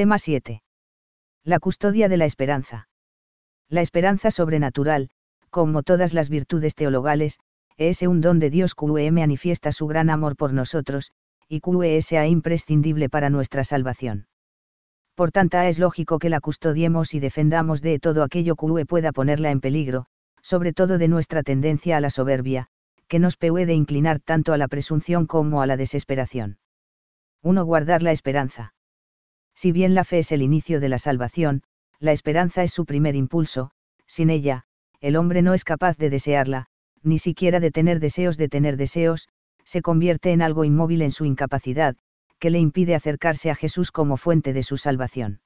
Tema 7. La custodia de la esperanza. La esperanza sobrenatural, como todas las virtudes teologales, es un don de Dios que manifiesta su gran amor por nosotros, y que es imprescindible para nuestra salvación. Por tanto, es lógico que la custodiemos y defendamos de todo aquello que pueda ponerla en peligro, sobre todo de nuestra tendencia a la soberbia, que nos puede inclinar tanto a la presunción como a la desesperación. 1. Guardar la esperanza. Si bien la fe es el inicio de la salvación, la esperanza es su primer impulso, sin ella, el hombre no es capaz de desearla, ni siquiera de tener deseos de tener deseos, se convierte en algo inmóvil en su incapacidad, que le impide acercarse a Jesús como fuente de su salvación.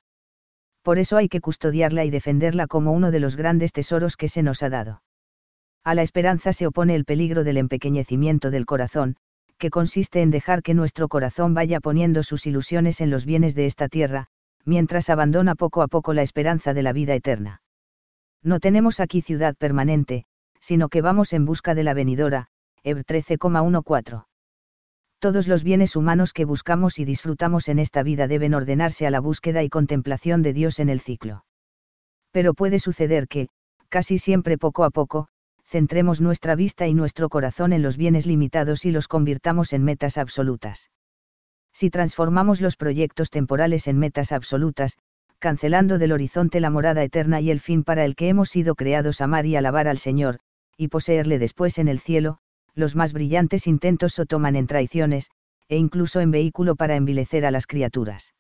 Por eso hay que custodiarla y defenderla como uno de los grandes tesoros que se nos ha dado. A la esperanza se opone el peligro del empequeñecimiento del corazón, que consiste en dejar que nuestro corazón vaya poniendo sus ilusiones en los bienes de esta tierra, mientras abandona poco a poco la esperanza de la vida eterna. No tenemos aquí ciudad permanente, sino que vamos en busca de la venidora, Eb 13,14. Todos los bienes humanos que buscamos y disfrutamos en esta vida deben ordenarse a la búsqueda y contemplación de Dios en el ciclo. Pero puede suceder que, casi siempre poco a poco, centremos nuestra vista y nuestro corazón en los bienes limitados y los convirtamos en metas absolutas. Si transformamos los proyectos temporales en metas absolutas, cancelando del horizonte la morada eterna y el fin para el que hemos sido creados amar y alabar al Señor, y poseerle después en el cielo, los más brillantes intentos o toman en traiciones, e incluso en vehículo para envilecer a las criaturas.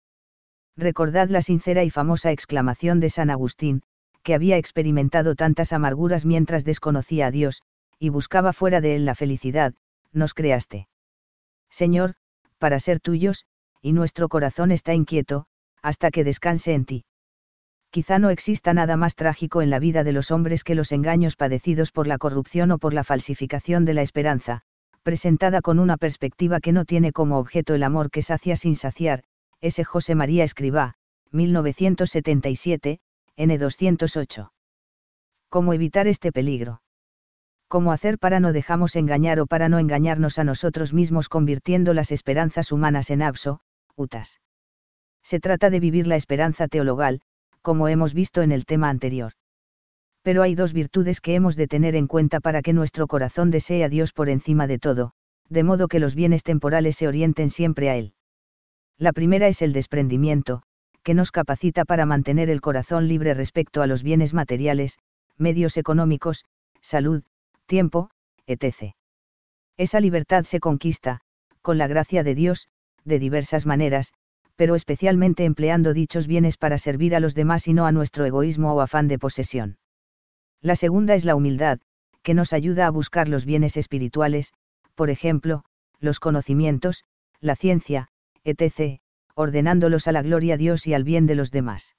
Recordad la sincera y famosa exclamación de San Agustín, que había experimentado tantas amarguras mientras desconocía a Dios, y buscaba fuera de él la felicidad, nos creaste. Señor, para ser tuyos, y nuestro corazón está inquieto, hasta que descanse en ti quizá no exista nada más trágico en la vida de los hombres que los engaños padecidos por la corrupción o por la falsificación de la esperanza, presentada con una perspectiva que no tiene como objeto el amor que sacia sin saciar, ese José María Escribá, 1977, N208. ¿Cómo evitar este peligro? ¿Cómo hacer para no dejamos engañar o para no engañarnos a nosotros mismos convirtiendo las esperanzas humanas en abso, utas? Se trata de vivir la esperanza teologal, como hemos visto en el tema anterior. Pero hay dos virtudes que hemos de tener en cuenta para que nuestro corazón desee a Dios por encima de todo, de modo que los bienes temporales se orienten siempre a Él. La primera es el desprendimiento, que nos capacita para mantener el corazón libre respecto a los bienes materiales, medios económicos, salud, tiempo, etc. Esa libertad se conquista, con la gracia de Dios, de diversas maneras, pero especialmente empleando dichos bienes para servir a los demás y no a nuestro egoísmo o afán de posesión. La segunda es la humildad, que nos ayuda a buscar los bienes espirituales, por ejemplo, los conocimientos, la ciencia, etc., ordenándolos a la gloria de Dios y al bien de los demás.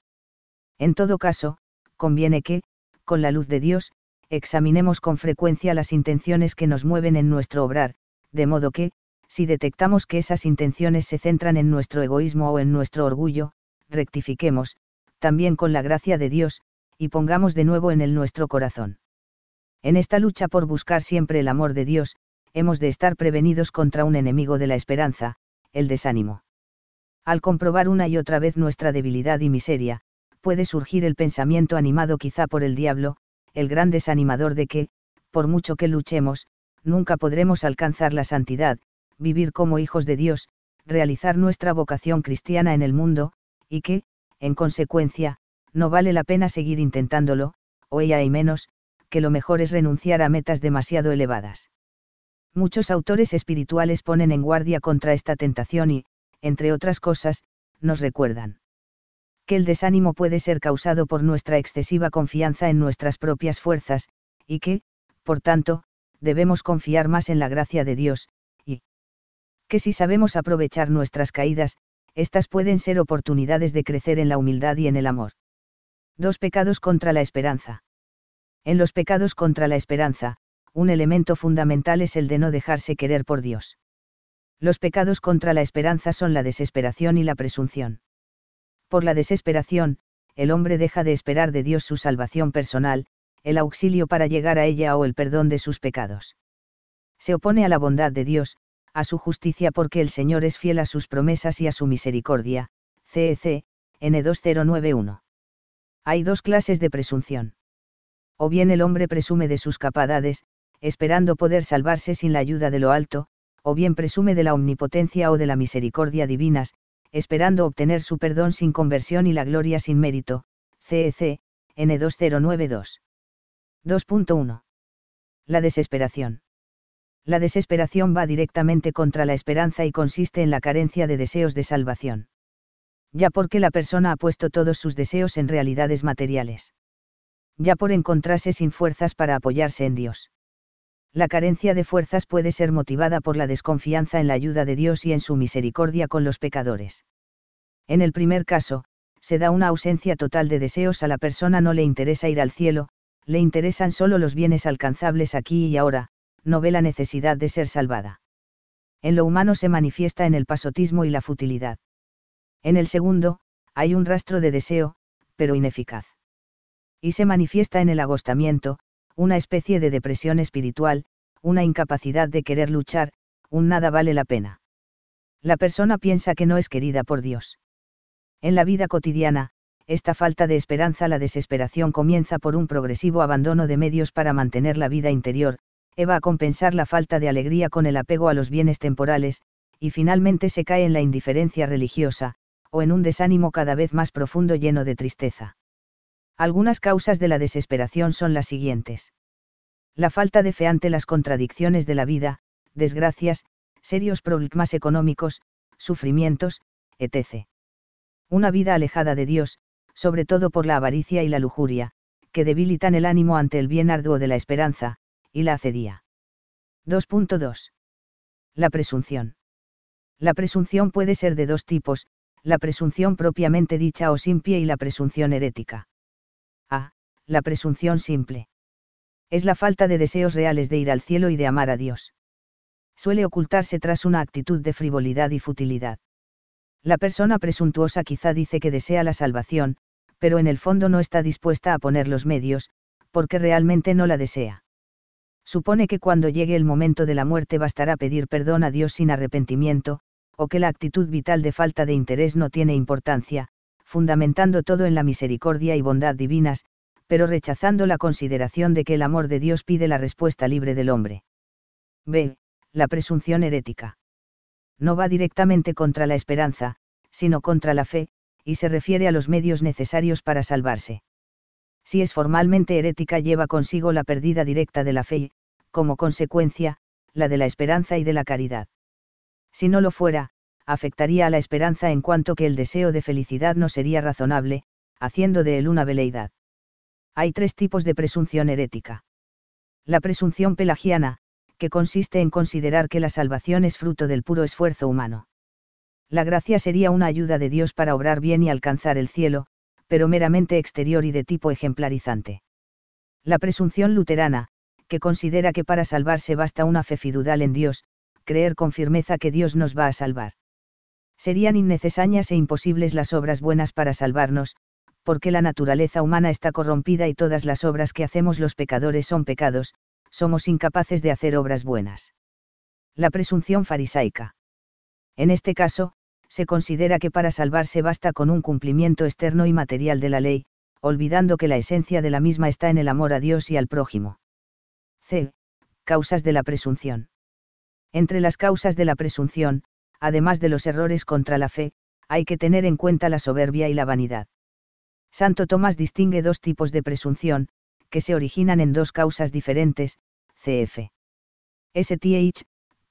En todo caso, conviene que, con la luz de Dios, examinemos con frecuencia las intenciones que nos mueven en nuestro obrar, de modo que, si detectamos que esas intenciones se centran en nuestro egoísmo o en nuestro orgullo, rectifiquemos, también con la gracia de Dios, y pongamos de nuevo en él nuestro corazón. En esta lucha por buscar siempre el amor de Dios, hemos de estar prevenidos contra un enemigo de la esperanza, el desánimo. Al comprobar una y otra vez nuestra debilidad y miseria, puede surgir el pensamiento animado quizá por el diablo, el gran desanimador de que, por mucho que luchemos, nunca podremos alcanzar la santidad, vivir como hijos de Dios, realizar nuestra vocación cristiana en el mundo, y que, en consecuencia, no vale la pena seguir intentándolo, o ella hay menos, que lo mejor es renunciar a metas demasiado elevadas. Muchos autores espirituales ponen en guardia contra esta tentación y, entre otras cosas, nos recuerdan que el desánimo puede ser causado por nuestra excesiva confianza en nuestras propias fuerzas, y que, por tanto, debemos confiar más en la gracia de Dios, que si sabemos aprovechar nuestras caídas, estas pueden ser oportunidades de crecer en la humildad y en el amor. Dos pecados contra la esperanza. En los pecados contra la esperanza, un elemento fundamental es el de no dejarse querer por Dios. Los pecados contra la esperanza son la desesperación y la presunción. Por la desesperación, el hombre deja de esperar de Dios su salvación personal, el auxilio para llegar a ella o el perdón de sus pecados. Se opone a la bondad de Dios, a su justicia porque el Señor es fiel a sus promesas y a su misericordia, CEC, N2091. Hay dos clases de presunción. O bien el hombre presume de sus capacidades, esperando poder salvarse sin la ayuda de lo alto, o bien presume de la omnipotencia o de la misericordia divinas, esperando obtener su perdón sin conversión y la gloria sin mérito. CEC, N2092. 2.1. La desesperación. La desesperación va directamente contra la esperanza y consiste en la carencia de deseos de salvación. Ya porque la persona ha puesto todos sus deseos en realidades materiales. Ya por encontrarse sin fuerzas para apoyarse en Dios. La carencia de fuerzas puede ser motivada por la desconfianza en la ayuda de Dios y en su misericordia con los pecadores. En el primer caso, se da una ausencia total de deseos a la persona no le interesa ir al cielo, le interesan solo los bienes alcanzables aquí y ahora, no ve la necesidad de ser salvada. En lo humano se manifiesta en el pasotismo y la futilidad. En el segundo, hay un rastro de deseo, pero ineficaz. Y se manifiesta en el agostamiento, una especie de depresión espiritual, una incapacidad de querer luchar, un nada vale la pena. La persona piensa que no es querida por Dios. En la vida cotidiana, esta falta de esperanza, la desesperación comienza por un progresivo abandono de medios para mantener la vida interior, va a compensar la falta de alegría con el apego a los bienes temporales, y finalmente se cae en la indiferencia religiosa, o en un desánimo cada vez más profundo lleno de tristeza. Algunas causas de la desesperación son las siguientes. La falta de fe ante las contradicciones de la vida, desgracias, serios problemas económicos, sufrimientos, etc. Una vida alejada de Dios, sobre todo por la avaricia y la lujuria, que debilitan el ánimo ante el bien arduo de la esperanza, y la acedía. 2.2. La presunción. La presunción puede ser de dos tipos, la presunción propiamente dicha o simple y la presunción herética. La presunción simple. Es la falta de deseos reales de ir al cielo y de amar a Dios. Suele ocultarse tras una actitud de frivolidad y futilidad. La persona presuntuosa quizá dice que desea la salvación, pero en el fondo no está dispuesta a poner los medios, porque realmente no la desea. Supone que cuando llegue el momento de la muerte bastará pedir perdón a Dios sin arrepentimiento, o que la actitud vital de falta de interés no tiene importancia, fundamentando todo en la misericordia y bondad divinas, pero rechazando la consideración de que el amor de Dios pide la respuesta libre del hombre. B. La presunción herética. No va directamente contra la esperanza, sino contra la fe, y se refiere a los medios necesarios para salvarse. Si es formalmente herética lleva consigo la pérdida directa de la fe y, como consecuencia, la de la esperanza y de la caridad. Si no lo fuera, afectaría a la esperanza en cuanto que el deseo de felicidad no sería razonable, haciendo de él una veleidad. Hay tres tipos de presunción herética. La presunción pelagiana, que consiste en considerar que la salvación es fruto del puro esfuerzo humano. La gracia sería una ayuda de Dios para obrar bien y alcanzar el cielo, pero meramente exterior y de tipo ejemplarizante. La presunción luterana, que considera que para salvarse basta una fe fidudal en Dios, creer con firmeza que Dios nos va a salvar. Serían innecesarias e imposibles las obras buenas para salvarnos, porque la naturaleza humana está corrompida y todas las obras que hacemos los pecadores son pecados, somos incapaces de hacer obras buenas. La presunción farisaica. En este caso, se considera que para salvarse basta con un cumplimiento externo y material de la ley, olvidando que la esencia de la misma está en el amor a Dios y al prójimo. C. Causas de la presunción. Entre las causas de la presunción, además de los errores contra la fe, hay que tener en cuenta la soberbia y la vanidad. Santo Tomás distingue dos tipos de presunción, que se originan en dos causas diferentes, cf. STH,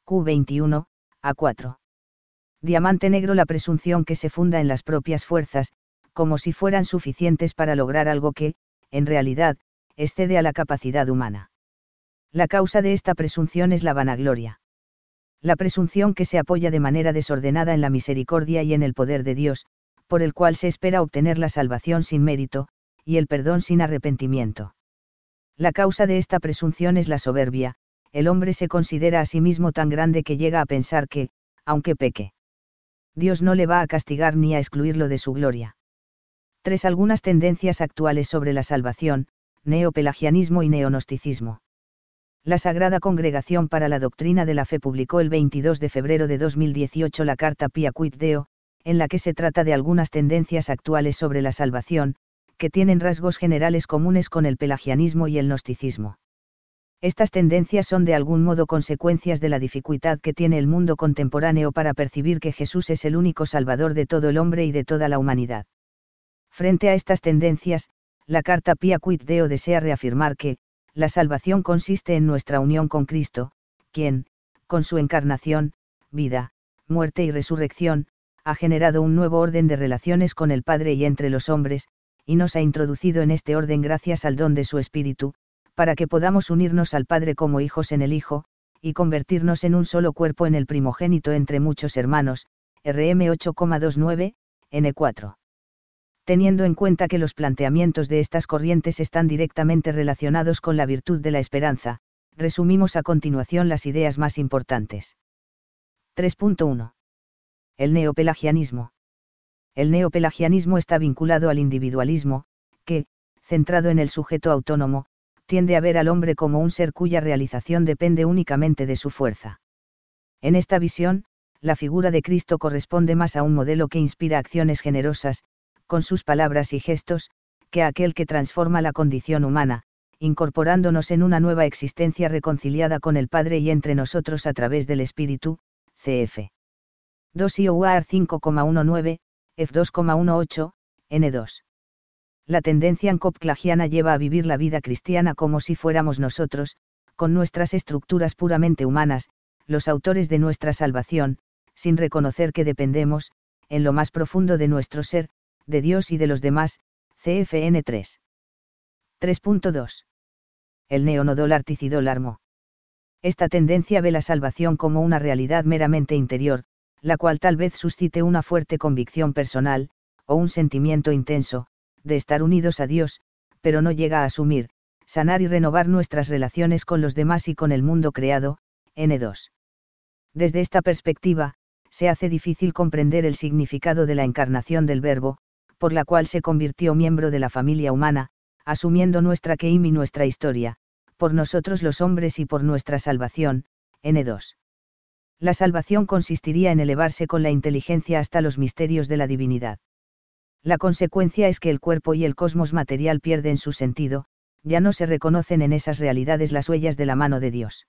Q21, A4. Diamante negro la presunción que se funda en las propias fuerzas, como si fueran suficientes para lograr algo que, en realidad, excede a la capacidad humana. La causa de esta presunción es la vanagloria. La presunción que se apoya de manera desordenada en la misericordia y en el poder de Dios, por el cual se espera obtener la salvación sin mérito, y el perdón sin arrepentimiento. La causa de esta presunción es la soberbia, el hombre se considera a sí mismo tan grande que llega a pensar que, aunque peque, Dios no le va a castigar ni a excluirlo de su gloria. 3. Algunas tendencias actuales sobre la salvación, neopelagianismo y neonosticismo. La Sagrada Congregación para la Doctrina de la Fe publicó el 22 de febrero de 2018 la carta Pia Quid Deo, en la que se trata de algunas tendencias actuales sobre la salvación, que tienen rasgos generales comunes con el pelagianismo y el gnosticismo. Estas tendencias son de algún modo consecuencias de la dificultad que tiene el mundo contemporáneo para percibir que Jesús es el único Salvador de todo el hombre y de toda la humanidad. Frente a estas tendencias, la carta Pia Quid Deo desea reafirmar que, la salvación consiste en nuestra unión con Cristo, quien, con su encarnación, vida, muerte y resurrección, ha generado un nuevo orden de relaciones con el Padre y entre los hombres, y nos ha introducido en este orden gracias al don de su Espíritu, para que podamos unirnos al Padre como hijos en el Hijo, y convertirnos en un solo cuerpo en el primogénito entre muchos hermanos, RM 8,29, N4. Teniendo en cuenta que los planteamientos de estas corrientes están directamente relacionados con la virtud de la esperanza, resumimos a continuación las ideas más importantes. 3.1. El neopelagianismo. El neopelagianismo está vinculado al individualismo, que, centrado en el sujeto autónomo, tiende a ver al hombre como un ser cuya realización depende únicamente de su fuerza. En esta visión, la figura de Cristo corresponde más a un modelo que inspira acciones generosas, con sus palabras y gestos, que a aquel que transforma la condición humana, incorporándonos en una nueva existencia reconciliada con el Padre y entre nosotros a través del Espíritu, cf. 2 IOUAR 5,19, F2,18, N2 la tendencia encopclagiana lleva a vivir la vida cristiana como si fuéramos nosotros, con nuestras estructuras puramente humanas, los autores de nuestra salvación, sin reconocer que dependemos, en lo más profundo de nuestro ser, de Dios y de los demás, CFN 3. 3.2. El neonodol articidol Esta tendencia ve la salvación como una realidad meramente interior, la cual tal vez suscite una fuerte convicción personal, o un sentimiento intenso, de estar unidos a Dios, pero no llega a asumir, sanar y renovar nuestras relaciones con los demás y con el mundo creado, N2. Desde esta perspectiva, se hace difícil comprender el significado de la encarnación del Verbo, por la cual se convirtió miembro de la familia humana, asumiendo nuestra Keim y nuestra historia, por nosotros los hombres y por nuestra salvación, N2. La salvación consistiría en elevarse con la inteligencia hasta los misterios de la divinidad. La consecuencia es que el cuerpo y el cosmos material pierden su sentido, ya no se reconocen en esas realidades las huellas de la mano de Dios.